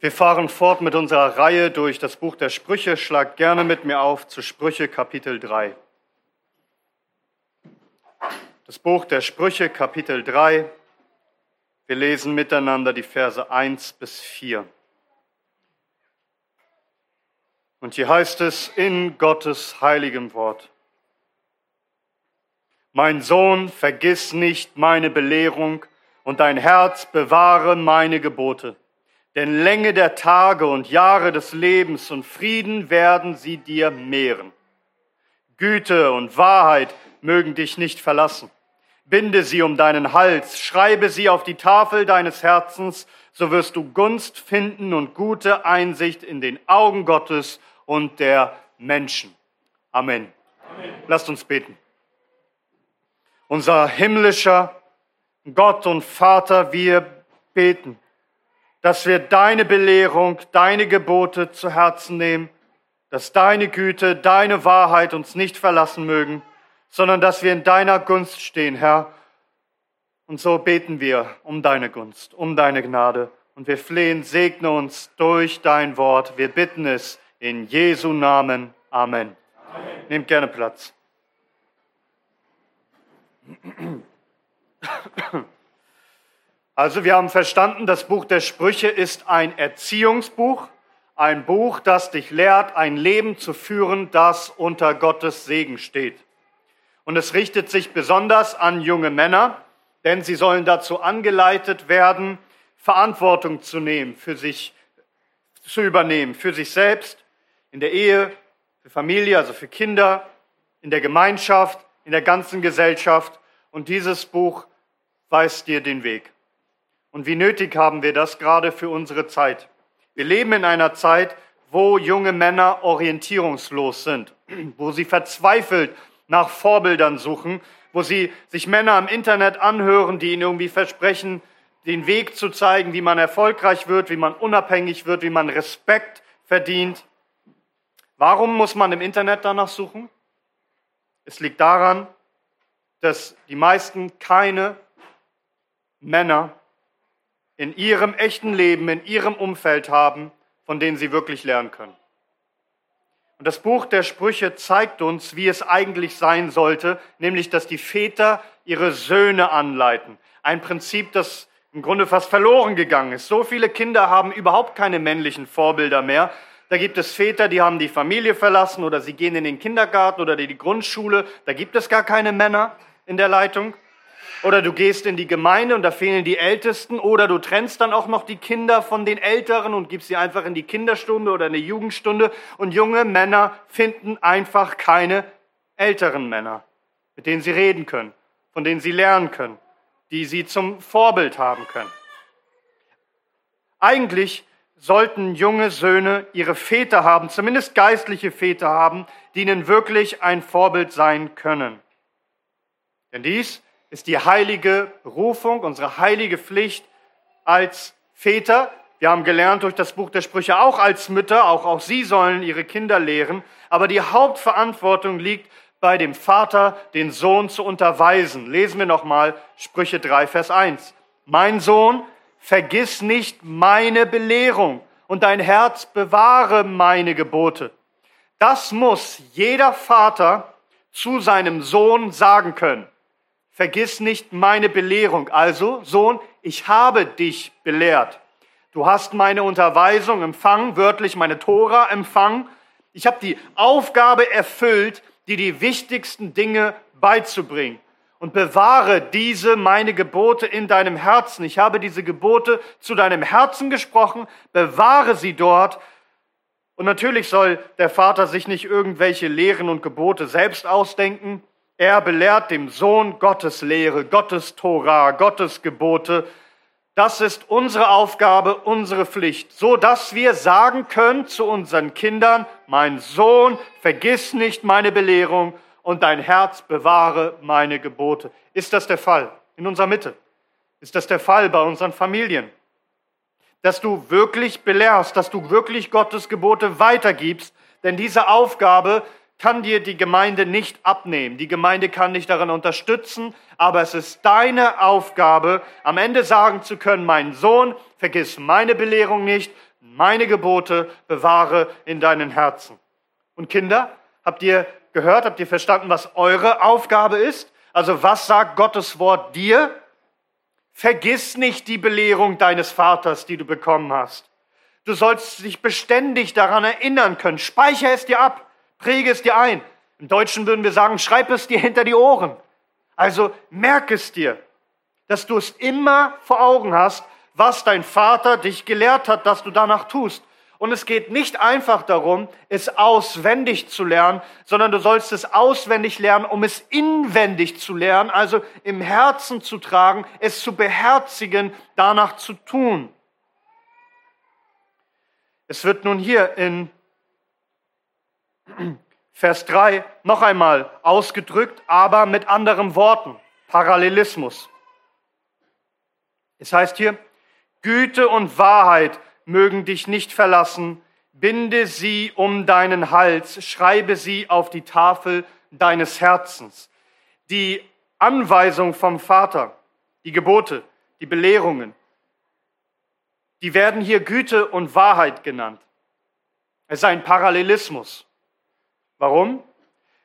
Wir fahren fort mit unserer Reihe durch das Buch der Sprüche. Schlag gerne mit mir auf zu Sprüche Kapitel 3. Das Buch der Sprüche Kapitel 3. Wir lesen miteinander die Verse 1 bis 4. Und hier heißt es in Gottes heiligem Wort. Mein Sohn, vergiss nicht meine Belehrung und dein Herz bewahre meine Gebote denn Länge der Tage und Jahre des Lebens und Frieden werden sie dir mehren. Güte und Wahrheit mögen dich nicht verlassen. Binde sie um deinen Hals, schreibe sie auf die Tafel deines Herzens, so wirst du Gunst finden und gute Einsicht in den Augen Gottes und der Menschen. Amen. Amen. Lasst uns beten. Unser himmlischer Gott und Vater, wir beten dass wir deine Belehrung, deine Gebote zu Herzen nehmen, dass deine Güte, deine Wahrheit uns nicht verlassen mögen, sondern dass wir in deiner Gunst stehen, Herr. Und so beten wir um deine Gunst, um deine Gnade. Und wir flehen, segne uns durch dein Wort. Wir bitten es in Jesu Namen. Amen. Amen. Nehmt gerne Platz. Also wir haben verstanden, das Buch der Sprüche ist ein Erziehungsbuch, ein Buch, das dich lehrt, ein Leben zu führen, das unter Gottes Segen steht. Und es richtet sich besonders an junge Männer, denn sie sollen dazu angeleitet werden, Verantwortung zu nehmen, für sich zu übernehmen, für sich selbst, in der Ehe, für Familie, also für Kinder, in der Gemeinschaft, in der ganzen Gesellschaft. Und dieses Buch weist dir den Weg. Und wie nötig haben wir das gerade für unsere Zeit. Wir leben in einer Zeit, wo junge Männer orientierungslos sind, wo sie verzweifelt nach Vorbildern suchen, wo sie sich Männer am Internet anhören, die ihnen irgendwie versprechen, den Weg zu zeigen, wie man erfolgreich wird, wie man unabhängig wird, wie man Respekt verdient. Warum muss man im Internet danach suchen? Es liegt daran, dass die meisten keine Männer in ihrem echten Leben, in ihrem Umfeld haben, von denen sie wirklich lernen können. Und das Buch der Sprüche zeigt uns, wie es eigentlich sein sollte, nämlich dass die Väter ihre Söhne anleiten. Ein Prinzip, das im Grunde fast verloren gegangen ist. So viele Kinder haben überhaupt keine männlichen Vorbilder mehr. Da gibt es Väter, die haben die Familie verlassen oder sie gehen in den Kindergarten oder die Grundschule. Da gibt es gar keine Männer in der Leitung. Oder du gehst in die Gemeinde und da fehlen die Ältesten. Oder du trennst dann auch noch die Kinder von den Älteren und gibst sie einfach in die Kinderstunde oder in die Jugendstunde. Und junge Männer finden einfach keine älteren Männer, mit denen sie reden können, von denen sie lernen können, die sie zum Vorbild haben können. Eigentlich sollten junge Söhne ihre Väter haben, zumindest geistliche Väter haben, die ihnen wirklich ein Vorbild sein können. Denn dies ist die heilige Berufung, unsere heilige Pflicht als Väter. Wir haben gelernt durch das Buch der Sprüche auch als Mütter, auch, auch sie sollen ihre Kinder lehren. Aber die Hauptverantwortung liegt bei dem Vater, den Sohn zu unterweisen. Lesen wir nochmal Sprüche 3, Vers 1. Mein Sohn, vergiss nicht meine Belehrung und dein Herz bewahre meine Gebote. Das muss jeder Vater zu seinem Sohn sagen können. Vergiss nicht meine Belehrung. Also, Sohn, ich habe dich belehrt. Du hast meine Unterweisung empfangen, wörtlich meine Tora empfangen. Ich habe die Aufgabe erfüllt, dir die wichtigsten Dinge beizubringen. Und bewahre diese meine Gebote in deinem Herzen. Ich habe diese Gebote zu deinem Herzen gesprochen. Bewahre sie dort. Und natürlich soll der Vater sich nicht irgendwelche Lehren und Gebote selbst ausdenken. Er belehrt dem Sohn Gottes Lehre, Gottes Torah, Gottes Gebote. Das ist unsere Aufgabe, unsere Pflicht, so dass wir sagen können zu unseren Kindern, mein Sohn, vergiss nicht meine Belehrung und dein Herz bewahre meine Gebote. Ist das der Fall in unserer Mitte? Ist das der Fall bei unseren Familien? Dass du wirklich belehrst, dass du wirklich Gottes Gebote weitergibst, denn diese Aufgabe kann dir die Gemeinde nicht abnehmen. Die Gemeinde kann dich darin unterstützen, aber es ist deine Aufgabe, am Ende sagen zu können, mein Sohn, vergiss meine Belehrung nicht, meine Gebote bewahre in deinen Herzen. Und Kinder, habt ihr gehört, habt ihr verstanden, was eure Aufgabe ist? Also was sagt Gottes Wort dir? Vergiss nicht die Belehrung deines Vaters, die du bekommen hast. Du sollst dich beständig daran erinnern können. Speichere es dir ab, präge es dir ein. Im Deutschen würden wir sagen, schreib es dir hinter die Ohren. Also merk es dir, dass du es immer vor Augen hast, was dein Vater dich gelehrt hat, dass du danach tust. Und es geht nicht einfach darum, es auswendig zu lernen, sondern du sollst es auswendig lernen, um es inwendig zu lernen, also im Herzen zu tragen, es zu beherzigen, danach zu tun. Es wird nun hier in Vers 3 noch einmal ausgedrückt, aber mit anderen Worten. Parallelismus. Es heißt hier, Güte und Wahrheit mögen dich nicht verlassen. Binde sie um deinen Hals, schreibe sie auf die Tafel deines Herzens. Die Anweisung vom Vater, die Gebote, die Belehrungen, die werden hier Güte und Wahrheit genannt. Es ist ein Parallelismus. Warum?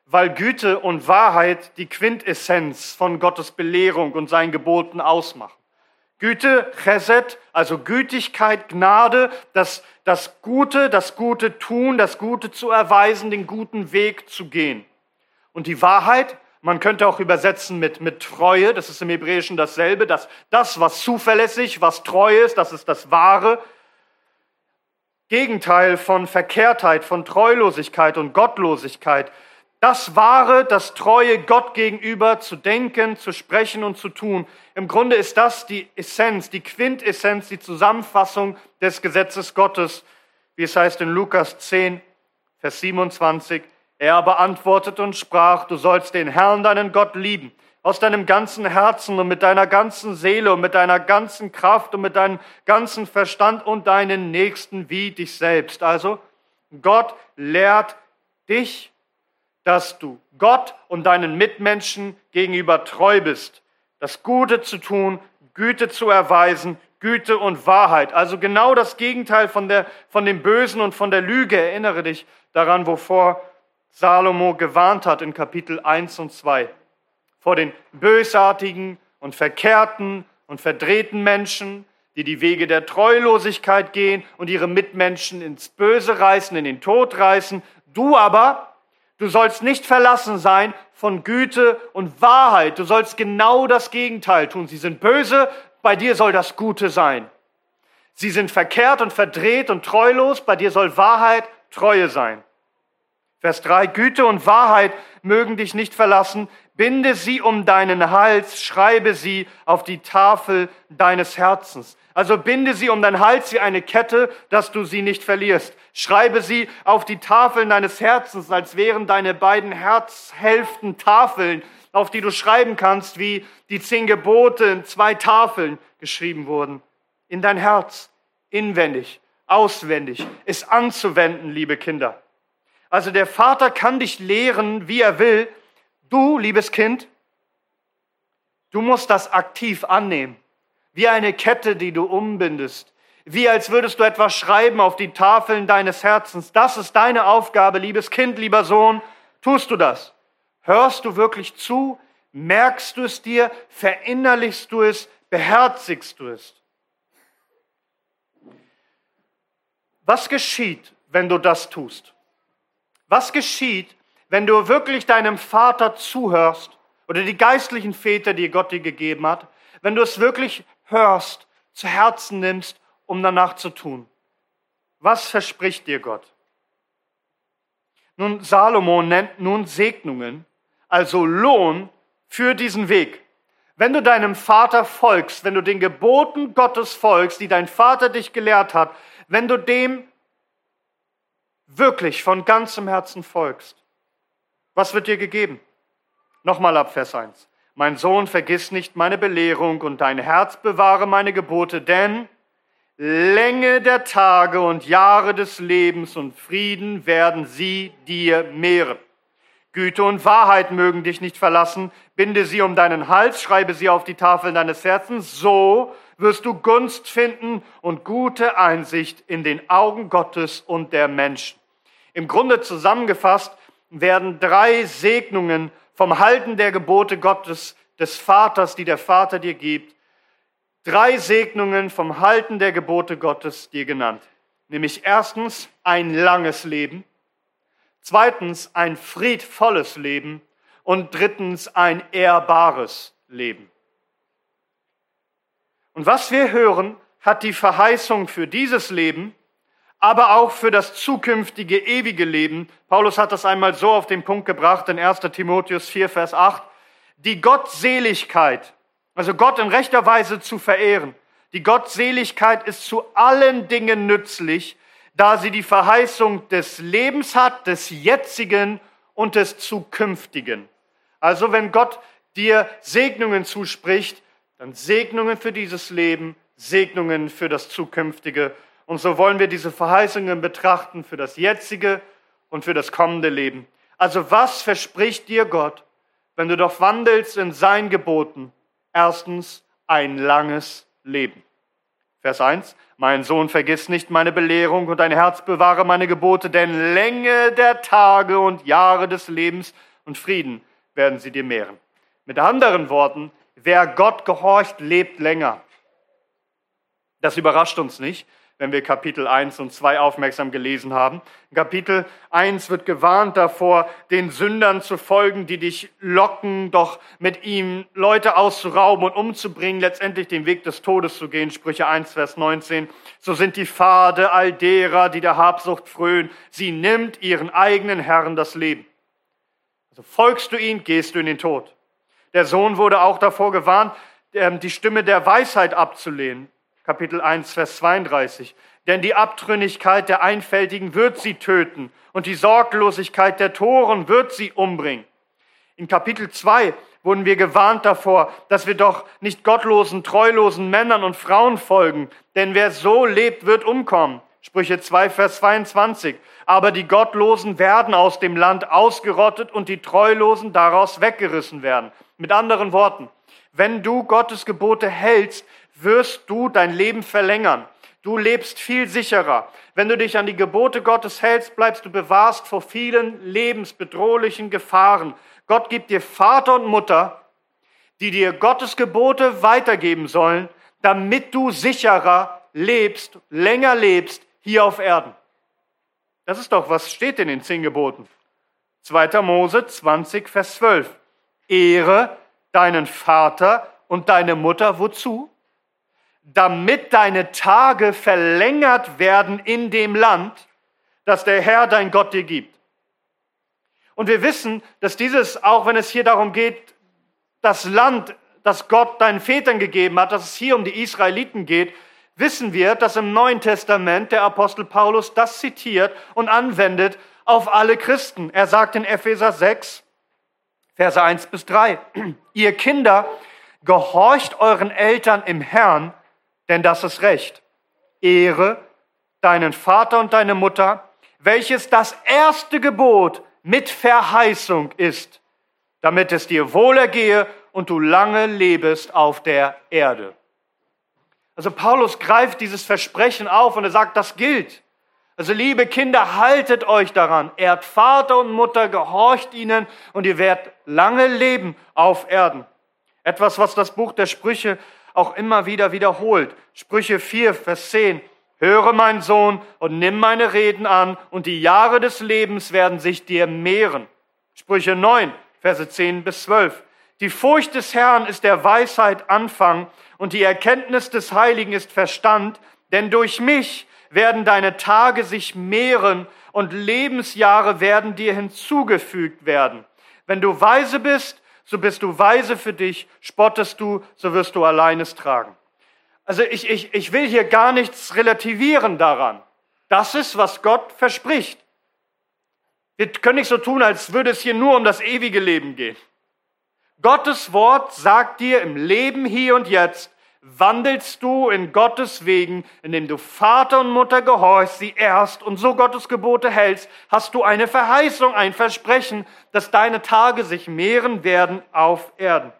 Weil Güte und Wahrheit die Quintessenz von Gottes Belehrung und seinen Geboten ausmachen. Güte, Chesed, also Gütigkeit, Gnade, das, das Gute, das Gute tun, das Gute zu erweisen, den guten Weg zu gehen. Und die Wahrheit, man könnte auch übersetzen mit, mit Treue, das ist im Hebräischen dasselbe, dass das, was zuverlässig, was treu ist, das ist das Wahre. Gegenteil von Verkehrtheit, von Treulosigkeit und Gottlosigkeit das Wahre, das Treue Gott gegenüber zu denken, zu sprechen und zu tun. Im Grunde ist das die Essenz, die Quintessenz, die Zusammenfassung des Gesetzes Gottes, wie es heißt in Lukas 10, Vers 27. Er aber antwortete und sprach, du sollst den Herrn, deinen Gott, lieben, aus deinem ganzen Herzen und mit deiner ganzen Seele und mit deiner ganzen Kraft und mit deinem ganzen Verstand und deinen Nächsten wie dich selbst. Also, Gott lehrt dich dass du Gott und deinen Mitmenschen gegenüber treu bist, das Gute zu tun, Güte zu erweisen, Güte und Wahrheit. Also genau das Gegenteil von, der, von dem Bösen und von der Lüge. Erinnere dich daran, wovor Salomo gewarnt hat in Kapitel 1 und 2. Vor den bösartigen und verkehrten und verdrehten Menschen, die die Wege der Treulosigkeit gehen und ihre Mitmenschen ins Böse reißen, in den Tod reißen. Du aber Du sollst nicht verlassen sein von Güte und Wahrheit. Du sollst genau das Gegenteil tun. Sie sind böse, bei dir soll das Gute sein. Sie sind verkehrt und verdreht und treulos, bei dir soll Wahrheit, Treue sein. Vers 3, Güte und Wahrheit mögen dich nicht verlassen, binde sie um deinen Hals, schreibe sie auf die Tafel deines Herzens. Also binde sie um deinen Hals wie eine Kette, dass du sie nicht verlierst. Schreibe sie auf die Tafeln deines Herzens, als wären deine beiden Herzhälften Tafeln, auf die du schreiben kannst, wie die zehn Gebote in zwei Tafeln geschrieben wurden. In dein Herz, inwendig, auswendig, es anzuwenden, liebe Kinder. Also der Vater kann dich lehren, wie er will. Du, liebes Kind, du musst das aktiv annehmen wie eine Kette, die du umbindest, wie als würdest du etwas schreiben auf die Tafeln deines Herzens. Das ist deine Aufgabe, liebes Kind, lieber Sohn. Tust du das? Hörst du wirklich zu? Merkst du es dir? Verinnerlichst du es? Beherzigst du es? Was geschieht, wenn du das tust? Was geschieht, wenn du wirklich deinem Vater zuhörst oder die geistlichen Väter, die Gott dir gegeben hat, wenn du es wirklich hörst, zu Herzen nimmst, um danach zu tun. Was verspricht dir Gott? Nun, Salomo nennt nun Segnungen, also Lohn für diesen Weg. Wenn du deinem Vater folgst, wenn du den Geboten Gottes folgst, die dein Vater dich gelehrt hat, wenn du dem wirklich von ganzem Herzen folgst, was wird dir gegeben? Nochmal ab Vers 1. Mein Sohn, vergiss nicht meine Belehrung und dein Herz bewahre meine Gebote, denn Länge der Tage und Jahre des Lebens und Frieden werden sie dir mehren. Güte und Wahrheit mögen dich nicht verlassen. Binde sie um deinen Hals, schreibe sie auf die Tafel deines Herzens. So wirst du Gunst finden und gute Einsicht in den Augen Gottes und der Menschen. Im Grunde zusammengefasst werden drei Segnungen vom Halten der Gebote Gottes des Vaters, die der Vater dir gibt, drei Segnungen vom Halten der Gebote Gottes dir genannt. Nämlich erstens ein langes Leben, zweitens ein friedvolles Leben und drittens ein ehrbares Leben. Und was wir hören, hat die Verheißung für dieses Leben, aber auch für das zukünftige ewige Leben. Paulus hat das einmal so auf den Punkt gebracht in 1 Timotheus 4, Vers 8. Die Gottseligkeit, also Gott in rechter Weise zu verehren, die Gottseligkeit ist zu allen Dingen nützlich, da sie die Verheißung des Lebens hat, des jetzigen und des zukünftigen. Also wenn Gott dir Segnungen zuspricht, dann Segnungen für dieses Leben, Segnungen für das zukünftige. Und so wollen wir diese Verheißungen betrachten für das jetzige und für das kommende Leben. Also was verspricht dir Gott, wenn du doch wandelst in sein Geboten? Erstens ein langes Leben. Vers 1. Mein Sohn, vergiss nicht meine Belehrung und dein Herz bewahre meine Gebote, denn Länge der Tage und Jahre des Lebens und Frieden werden sie dir mehren. Mit anderen Worten, wer Gott gehorcht, lebt länger. Das überrascht uns nicht, wenn wir Kapitel 1 und 2 aufmerksam gelesen haben. In Kapitel 1 wird gewarnt davor, den Sündern zu folgen, die dich locken, doch mit ihm Leute auszurauben und umzubringen, letztendlich den Weg des Todes zu gehen. Sprüche 1, Vers 19. So sind die Pfade all derer, die der Habsucht frönen. Sie nimmt ihren eigenen Herren das Leben. Also folgst du ihm, gehst du in den Tod. Der Sohn wurde auch davor gewarnt, ähm, die Stimme der Weisheit abzulehnen. Kapitel 1, Vers 32. Denn die Abtrünnigkeit der Einfältigen wird sie töten und die Sorglosigkeit der Toren wird sie umbringen. In Kapitel 2 wurden wir gewarnt davor, dass wir doch nicht gottlosen, treulosen Männern und Frauen folgen, denn wer so lebt, wird umkommen. Sprüche 2, Vers 22. Aber die Gottlosen werden aus dem Land ausgerottet und die Treulosen daraus weggerissen werden. Mit anderen Worten, wenn du Gottes Gebote hältst, wirst du dein Leben verlängern. Du lebst viel sicherer. Wenn du dich an die Gebote Gottes hältst, bleibst du bewahrst vor vielen lebensbedrohlichen Gefahren. Gott gibt dir Vater und Mutter, die dir Gottes Gebote weitergeben sollen, damit du sicherer lebst, länger lebst hier auf Erden. Das ist doch, was steht in den zehn Geboten. 2. Mose 20, Vers 12. Ehre deinen Vater und deine Mutter wozu? Damit deine Tage verlängert werden in dem Land, das der Herr dein Gott dir gibt. Und wir wissen, dass dieses, auch wenn es hier darum geht, das Land, das Gott deinen Vätern gegeben hat, dass es hier um die Israeliten geht, wissen wir, dass im Neuen Testament der Apostel Paulus das zitiert und anwendet auf alle Christen. Er sagt in Epheser 6, Verse 1 bis 3, ihr Kinder, gehorcht euren Eltern im Herrn, denn das ist Recht. Ehre deinen Vater und deine Mutter, welches das erste Gebot mit Verheißung ist, damit es dir wohlergehe und du lange lebest auf der Erde. Also Paulus greift dieses Versprechen auf und er sagt, das gilt. Also liebe Kinder, haltet euch daran. Ehrt Vater und Mutter, gehorcht ihnen und ihr werdet lange leben auf Erden. Etwas, was das Buch der Sprüche auch immer wieder wiederholt. Sprüche 4, Vers 10. Höre, mein Sohn, und nimm meine Reden an, und die Jahre des Lebens werden sich dir mehren. Sprüche 9, Verse 10 bis 12. Die Furcht des Herrn ist der Weisheit Anfang und die Erkenntnis des Heiligen ist Verstand, denn durch mich werden deine Tage sich mehren und Lebensjahre werden dir hinzugefügt werden. Wenn du weise bist, so bist du weise für dich, spottest du, so wirst du alleines tragen. Also ich, ich, ich will hier gar nichts relativieren daran. Das ist, was Gott verspricht. Wir können nicht so tun, als würde es hier nur um das ewige Leben gehen. Gottes Wort sagt dir im Leben hier und jetzt, wandelst du in Gottes Wegen, indem du Vater und Mutter gehorchst, sie erst und so Gottes Gebote hältst, hast du eine Verheißung, ein Versprechen, dass deine Tage sich mehren werden auf Erden.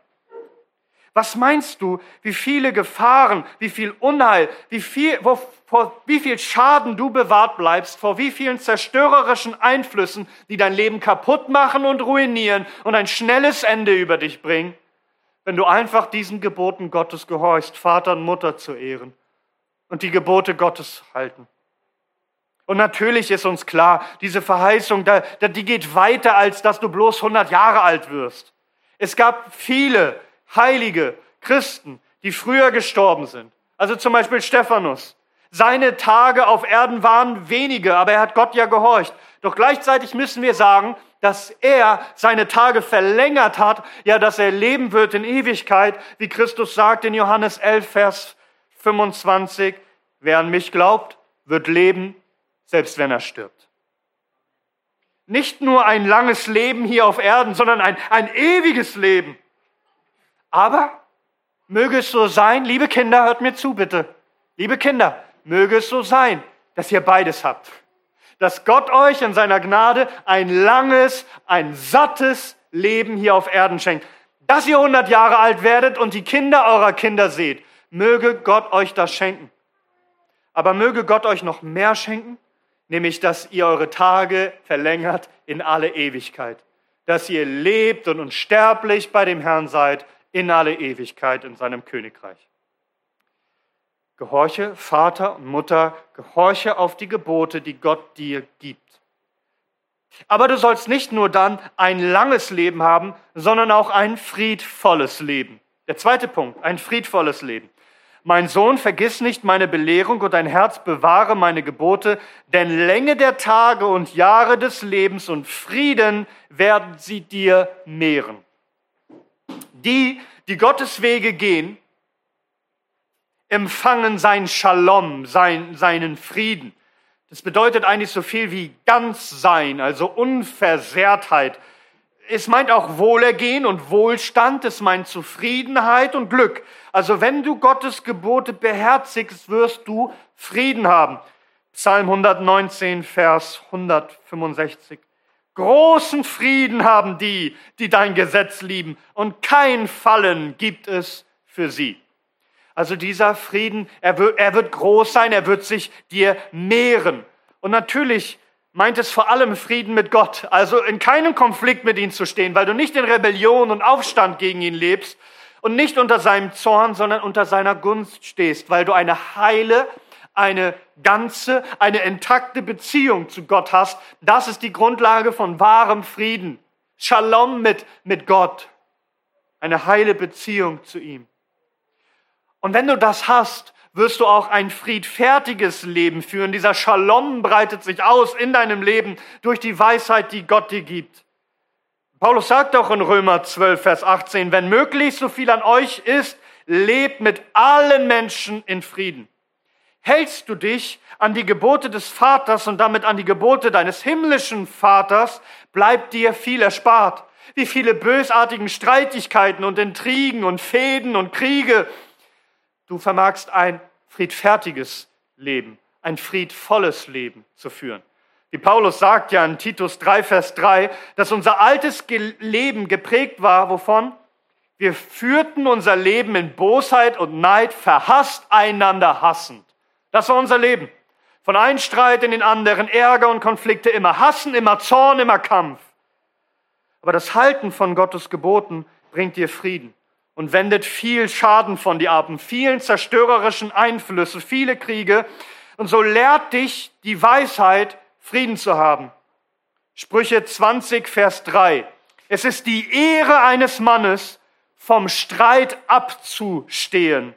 Was meinst du, wie viele Gefahren, wie viel Unheil, wie viel, wo, vor wie viel Schaden du bewahrt bleibst, vor wie vielen zerstörerischen Einflüssen, die dein Leben kaputt machen und ruinieren und ein schnelles Ende über dich bringen, wenn du einfach diesen Geboten Gottes gehorchst, Vater und Mutter zu ehren und die Gebote Gottes halten. Und natürlich ist uns klar, diese Verheißung, die geht weiter, als dass du bloß 100 Jahre alt wirst. Es gab viele heilige Christen, die früher gestorben sind. Also zum Beispiel Stephanus. Seine Tage auf Erden waren wenige, aber er hat Gott ja gehorcht. Doch gleichzeitig müssen wir sagen, dass er seine Tage verlängert hat, ja, dass er leben wird in Ewigkeit, wie Christus sagt in Johannes 11, Vers 25, wer an mich glaubt, wird leben, selbst wenn er stirbt. Nicht nur ein langes Leben hier auf Erden, sondern ein, ein ewiges Leben. Aber möge es so sein, liebe Kinder, hört mir zu bitte. Liebe Kinder, möge es so sein, dass ihr beides habt. Dass Gott euch in seiner Gnade ein langes, ein sattes Leben hier auf Erden schenkt. Dass ihr 100 Jahre alt werdet und die Kinder eurer Kinder seht. Möge Gott euch das schenken. Aber möge Gott euch noch mehr schenken, nämlich dass ihr eure Tage verlängert in alle Ewigkeit. Dass ihr lebt und unsterblich bei dem Herrn seid in alle Ewigkeit in seinem Königreich. Gehorche Vater und Mutter, gehorche auf die Gebote, die Gott dir gibt. Aber du sollst nicht nur dann ein langes Leben haben, sondern auch ein friedvolles Leben. Der zweite Punkt, ein friedvolles Leben. Mein Sohn, vergiss nicht meine Belehrung und dein Herz bewahre meine Gebote, denn Länge der Tage und Jahre des Lebens und Frieden werden sie dir mehren. Die, die Gottes Wege gehen, empfangen sein Shalom, sein, seinen Frieden. Das bedeutet eigentlich so viel wie ganz sein, also Unversehrtheit. Es meint auch Wohlergehen und Wohlstand, es meint Zufriedenheit und Glück. Also wenn du Gottes Gebote beherzigst, wirst du Frieden haben. Psalm 119, Vers 165. Großen Frieden haben die, die dein Gesetz lieben, und kein Fallen gibt es für sie. Also dieser Frieden, er wird, er wird groß sein, er wird sich dir mehren. Und natürlich meint es vor allem Frieden mit Gott, also in keinem Konflikt mit ihm zu stehen, weil du nicht in Rebellion und Aufstand gegen ihn lebst und nicht unter seinem Zorn, sondern unter seiner Gunst stehst, weil du eine heile, eine ganze, eine intakte Beziehung zu Gott hast. Das ist die Grundlage von wahrem Frieden. Shalom mit, mit Gott. Eine heile Beziehung zu ihm. Und wenn du das hast, wirst du auch ein friedfertiges Leben führen. Dieser Shalom breitet sich aus in deinem Leben durch die Weisheit, die Gott dir gibt. Paulus sagt auch in Römer 12, Vers 18, wenn möglich so viel an euch ist, lebt mit allen Menschen in Frieden. Hältst du dich an die Gebote des Vaters und damit an die Gebote deines himmlischen Vaters, bleibt dir viel erspart. Wie viele bösartigen Streitigkeiten und Intrigen und Fäden und Kriege. Du vermagst ein friedfertiges Leben, ein friedvolles Leben zu führen. Wie Paulus sagt ja in Titus 3, Vers 3, dass unser altes Leben geprägt war, wovon? Wir führten unser Leben in Bosheit und Neid, verhasst einander hassend. Das war unser Leben. Von einem Streit in den anderen, Ärger und Konflikte, immer Hassen, immer Zorn, immer Kampf. Aber das Halten von Gottes Geboten bringt dir Frieden und wendet viel Schaden von dir ab, vielen zerstörerischen Einflüsse, viele Kriege. Und so lehrt dich die Weisheit, Frieden zu haben. Sprüche 20, Vers 3. Es ist die Ehre eines Mannes, vom Streit abzustehen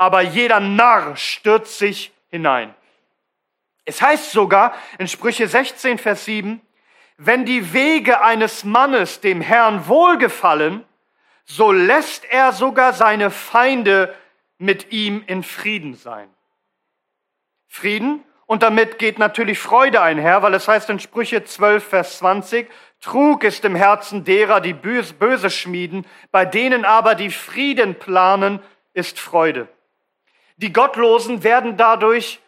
aber jeder Narr stürzt sich hinein. Es heißt sogar in Sprüche 16, Vers 7, wenn die Wege eines Mannes dem Herrn wohlgefallen, so lässt er sogar seine Feinde mit ihm in Frieden sein. Frieden und damit geht natürlich Freude einher, weil es heißt in Sprüche 12, Vers 20, Trug ist im Herzen derer, die böse schmieden, bei denen aber die Frieden planen, ist Freude. Die Gottlosen werden dadurch,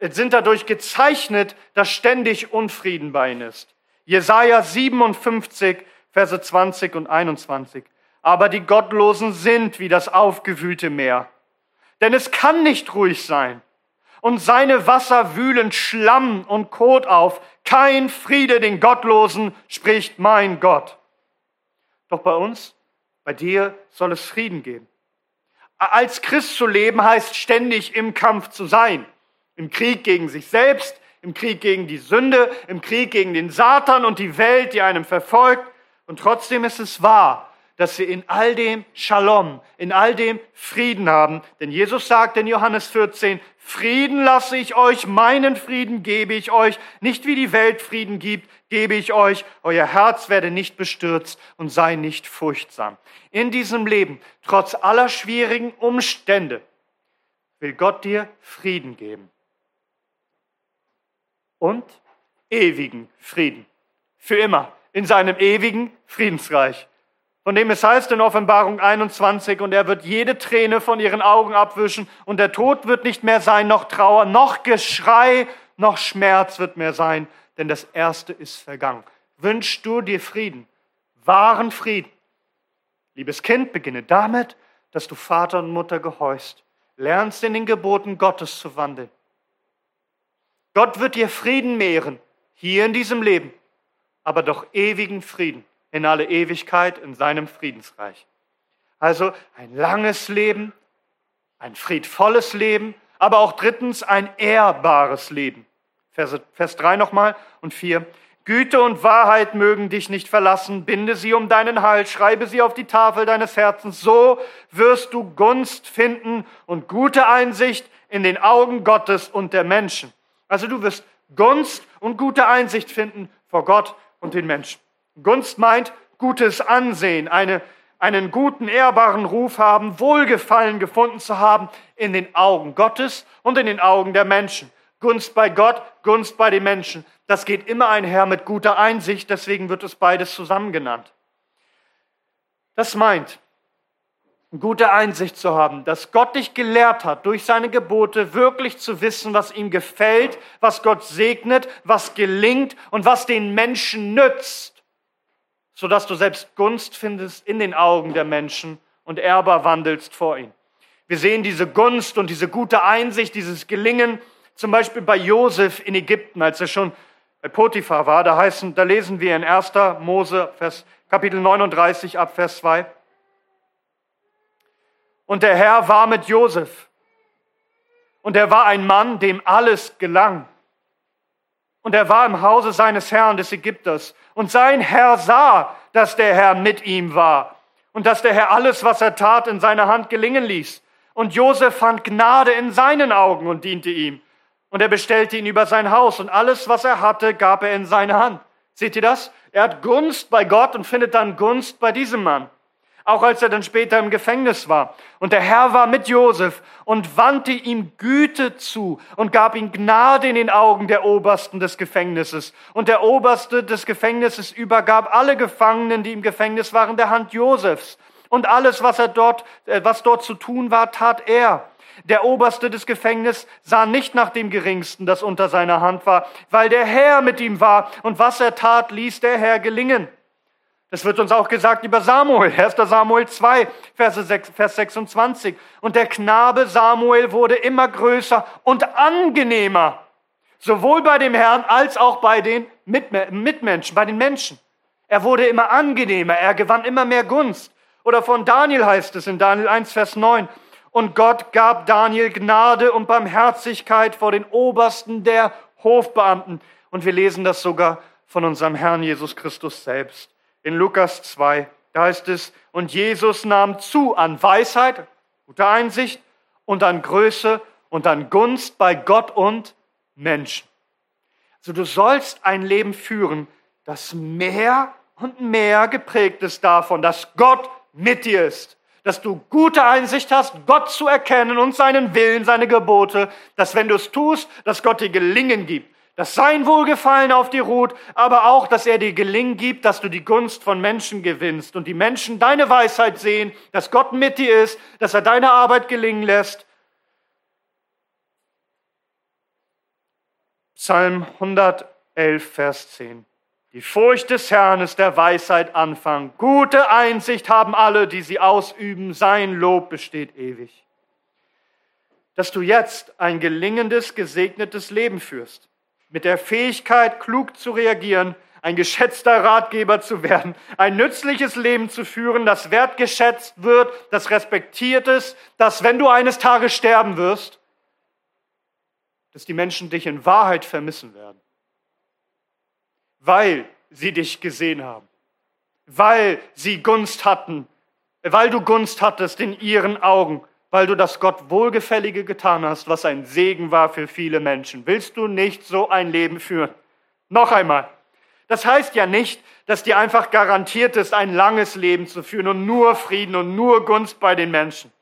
sind dadurch gezeichnet, dass ständig Unfrieden bei ihnen ist. Jesaja 57, Verse 20 und 21. aber die Gottlosen sind wie das aufgewühlte Meer. Denn es kann nicht ruhig sein. Und seine Wasser wühlen Schlamm und Kot auf. Kein Friede den Gottlosen, spricht mein Gott. Doch bei uns, bei dir soll es Frieden geben. Als Christ zu leben heißt ständig im Kampf zu sein. Im Krieg gegen sich selbst, im Krieg gegen die Sünde, im Krieg gegen den Satan und die Welt, die einem verfolgt. Und trotzdem ist es wahr, dass wir in all dem Shalom, in all dem Frieden haben. Denn Jesus sagt in Johannes 14, Frieden lasse ich euch, meinen Frieden gebe ich euch, nicht wie die Welt Frieden gibt, gebe ich euch, euer Herz werde nicht bestürzt und sei nicht furchtsam. In diesem Leben, trotz aller schwierigen Umstände, will Gott dir Frieden geben. Und ewigen Frieden. Für immer. In seinem ewigen Friedensreich von dem es heißt in Offenbarung 21, und er wird jede Träne von ihren Augen abwischen, und der Tod wird nicht mehr sein, noch Trauer, noch Geschrei, noch Schmerz wird mehr sein, denn das Erste ist vergangen. Wünschst du dir Frieden, wahren Frieden? Liebes Kind, beginne damit, dass du Vater und Mutter gehorchst, lernst in den Geboten Gottes zu wandeln. Gott wird dir Frieden mehren, hier in diesem Leben, aber doch ewigen Frieden in alle Ewigkeit in seinem Friedensreich. Also ein langes Leben, ein friedvolles Leben, aber auch drittens ein ehrbares Leben. Vers, Vers 3 nochmal und 4. Güte und Wahrheit mögen dich nicht verlassen, binde sie um deinen Hals, schreibe sie auf die Tafel deines Herzens, so wirst du Gunst finden und gute Einsicht in den Augen Gottes und der Menschen. Also du wirst Gunst und gute Einsicht finden vor Gott und den Menschen. Gunst meint gutes Ansehen, eine, einen guten, ehrbaren Ruf haben, Wohlgefallen gefunden zu haben in den Augen Gottes und in den Augen der Menschen. Gunst bei Gott, Gunst bei den Menschen. Das geht immer einher mit guter Einsicht, deswegen wird es beides zusammen genannt. Das meint, gute Einsicht zu haben, dass Gott dich gelehrt hat, durch seine Gebote wirklich zu wissen, was ihm gefällt, was Gott segnet, was gelingt und was den Menschen nützt sodass du selbst Gunst findest in den Augen der Menschen und ehrbar wandelst vor ihnen. Wir sehen diese Gunst und diese gute Einsicht, dieses Gelingen, zum Beispiel bei Josef in Ägypten, als er schon bei Potiphar war. Da, heißen, da lesen wir in 1. Mose, Vers, Kapitel 39 ab Vers 2. Und der Herr war mit Josef. Und er war ein Mann, dem alles gelang. Und er war im Hause seines Herrn des Ägypters. Und sein Herr sah, dass der Herr mit ihm war und dass der Herr alles, was er tat, in seiner Hand gelingen ließ. Und Josef fand Gnade in seinen Augen und diente ihm. Und er bestellte ihn über sein Haus und alles, was er hatte, gab er in seine Hand. Seht ihr das? Er hat Gunst bei Gott und findet dann Gunst bei diesem Mann auch als er dann später im Gefängnis war. Und der Herr war mit Josef und wandte ihm Güte zu und gab ihm Gnade in den Augen der Obersten des Gefängnisses. Und der Oberste des Gefängnisses übergab alle Gefangenen, die im Gefängnis waren, der Hand Josefs. Und alles, was er dort, äh, was dort zu tun war, tat er. Der Oberste des Gefängnisses sah nicht nach dem Geringsten, das unter seiner Hand war, weil der Herr mit ihm war. Und was er tat, ließ der Herr gelingen. Das wird uns auch gesagt über Samuel, 1. Samuel 2, Vers 26. Und der Knabe Samuel wurde immer größer und angenehmer, sowohl bei dem Herrn als auch bei den Mitmenschen, bei den Menschen. Er wurde immer angenehmer, er gewann immer mehr Gunst. Oder von Daniel heißt es in Daniel 1, Vers 9. Und Gott gab Daniel Gnade und Barmherzigkeit vor den Obersten der Hofbeamten. Und wir lesen das sogar von unserem Herrn Jesus Christus selbst in Lukas 2. Da heißt es, und Jesus nahm zu an Weisheit, gute Einsicht und an Größe und an Gunst bei Gott und Menschen. Also du sollst ein Leben führen, das mehr und mehr geprägt ist davon, dass Gott mit dir ist, dass du gute Einsicht hast, Gott zu erkennen und seinen Willen, seine Gebote, dass wenn du es tust, dass Gott dir Gelingen gibt, dass sein Wohlgefallen auf dir ruht, aber auch, dass er dir gelingen gibt, dass du die Gunst von Menschen gewinnst und die Menschen deine Weisheit sehen, dass Gott mit dir ist, dass er deine Arbeit gelingen lässt. Psalm 111, Vers 10. Die Furcht des Herrn ist der Weisheit Anfang. Gute Einsicht haben alle, die sie ausüben. Sein Lob besteht ewig. Dass du jetzt ein gelingendes, gesegnetes Leben führst, mit der Fähigkeit, klug zu reagieren, ein geschätzter Ratgeber zu werden, ein nützliches Leben zu führen, das wertgeschätzt wird, das respektiert ist, dass wenn du eines Tages sterben wirst, dass die Menschen dich in Wahrheit vermissen werden. Weil sie dich gesehen haben, weil sie Gunst hatten, weil du Gunst hattest in ihren Augen, weil du das Gott Wohlgefällige getan hast, was ein Segen war für viele Menschen. Willst du nicht so ein Leben führen? Noch einmal. Das heißt ja nicht, dass dir einfach garantiert ist, ein langes Leben zu führen und nur Frieden und nur Gunst bei den Menschen.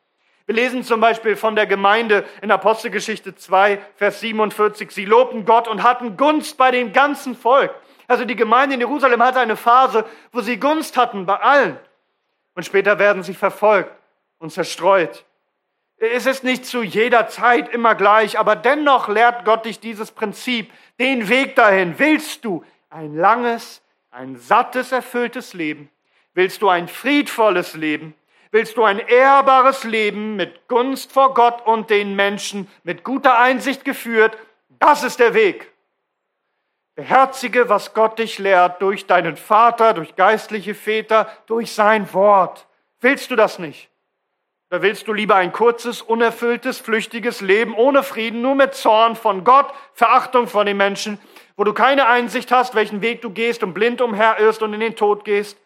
Wir lesen zum Beispiel von der Gemeinde in Apostelgeschichte 2, Vers 47. Sie lobten Gott und hatten Gunst bei dem ganzen Volk. Also die Gemeinde in Jerusalem hatte eine Phase, wo sie Gunst hatten bei allen. Und später werden sie verfolgt und zerstreut. Es ist nicht zu jeder Zeit immer gleich, aber dennoch lehrt Gott dich dieses Prinzip, den Weg dahin. Willst du ein langes, ein sattes, erfülltes Leben? Willst du ein friedvolles Leben? Willst du ein ehrbares Leben mit Gunst vor Gott und den Menschen, mit guter Einsicht geführt? Das ist der Weg. Beherzige, was Gott dich lehrt, durch deinen Vater, durch geistliche Väter, durch sein Wort. Willst du das nicht? Oder willst du lieber ein kurzes, unerfülltes, flüchtiges Leben ohne Frieden, nur mit Zorn von Gott, Verachtung vor den Menschen, wo du keine Einsicht hast, welchen Weg du gehst und blind umherirrst und in den Tod gehst?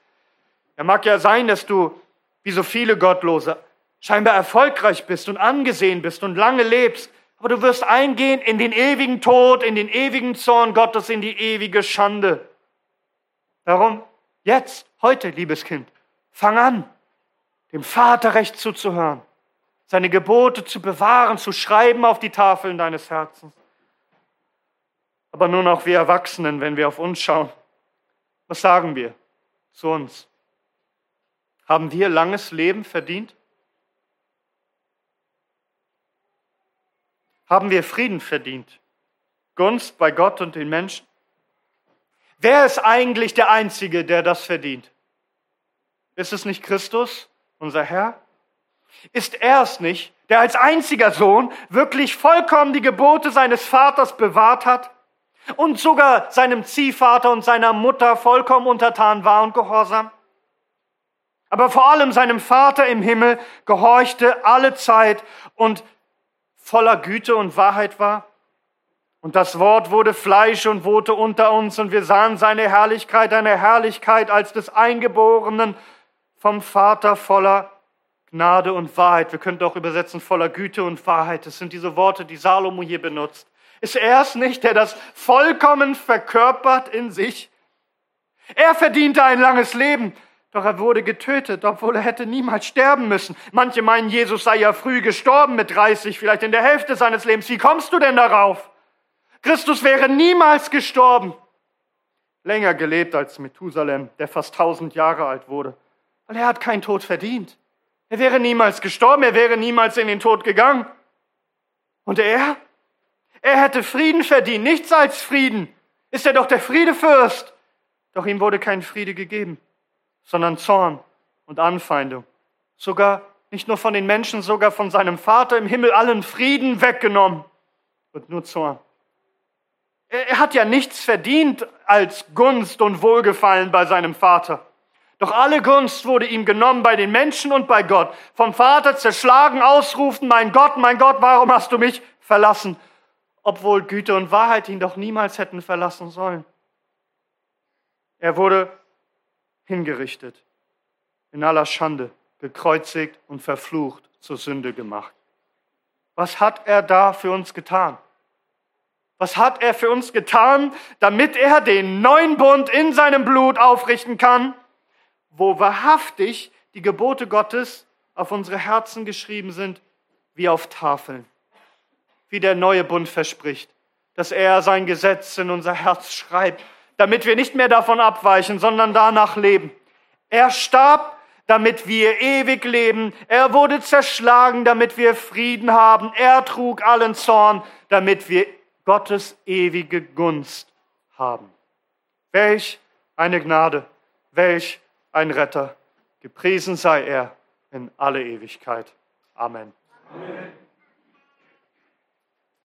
Er mag ja sein, dass du, wie so viele Gottlose, scheinbar erfolgreich bist und angesehen bist und lange lebst, aber du wirst eingehen in den ewigen Tod, in den ewigen Zorn Gottes, in die ewige Schande. Darum, jetzt, heute, liebes Kind, fang an, dem Vater recht zuzuhören, seine Gebote zu bewahren, zu schreiben auf die Tafeln deines Herzens. Aber nun auch wir Erwachsenen, wenn wir auf uns schauen, was sagen wir zu uns? Haben wir langes Leben verdient? haben wir Frieden verdient. Gunst bei Gott und den Menschen. Wer ist eigentlich der Einzige, der das verdient? Ist es nicht Christus, unser Herr? Ist er es nicht, der als einziger Sohn wirklich vollkommen die Gebote seines Vaters bewahrt hat und sogar seinem Ziehvater und seiner Mutter vollkommen untertan war und gehorsam? Aber vor allem seinem Vater im Himmel gehorchte alle Zeit und voller Güte und Wahrheit war? Und das Wort wurde Fleisch und wohnte unter uns und wir sahen seine Herrlichkeit, eine Herrlichkeit als des Eingeborenen vom Vater voller Gnade und Wahrheit. Wir könnten auch übersetzen voller Güte und Wahrheit. Das sind diese Worte, die Salomo hier benutzt. Ist er es nicht, der das vollkommen verkörpert in sich? Er verdiente ein langes Leben. Doch er wurde getötet, obwohl er hätte niemals sterben müssen. Manche meinen, Jesus sei ja früh gestorben mit 30, vielleicht in der Hälfte seines Lebens. Wie kommst du denn darauf? Christus wäre niemals gestorben. Länger gelebt als Methusalem, der fast 1000 Jahre alt wurde. Weil er hat keinen Tod verdient. Er wäre niemals gestorben, er wäre niemals in den Tod gegangen. Und er? Er hätte Frieden verdient, nichts als Frieden. Ist er doch der Friedefürst. Doch ihm wurde kein Friede gegeben sondern Zorn und Anfeindung. Sogar nicht nur von den Menschen, sogar von seinem Vater im Himmel allen Frieden weggenommen und nur Zorn. Er hat ja nichts verdient als Gunst und Wohlgefallen bei seinem Vater. Doch alle Gunst wurde ihm genommen bei den Menschen und bei Gott. Vom Vater zerschlagen, ausrufen, mein Gott, mein Gott, warum hast du mich verlassen? Obwohl Güte und Wahrheit ihn doch niemals hätten verlassen sollen. Er wurde hingerichtet, in aller Schande, gekreuzigt und verflucht zur Sünde gemacht. Was hat er da für uns getan? Was hat er für uns getan, damit er den neuen Bund in seinem Blut aufrichten kann, wo wahrhaftig die Gebote Gottes auf unsere Herzen geschrieben sind, wie auf Tafeln, wie der neue Bund verspricht, dass er sein Gesetz in unser Herz schreibt damit wir nicht mehr davon abweichen, sondern danach leben. Er starb, damit wir ewig leben. Er wurde zerschlagen, damit wir Frieden haben. Er trug allen Zorn, damit wir Gottes ewige Gunst haben. Welch eine Gnade, welch ein Retter. Gepriesen sei er in alle Ewigkeit. Amen. Amen.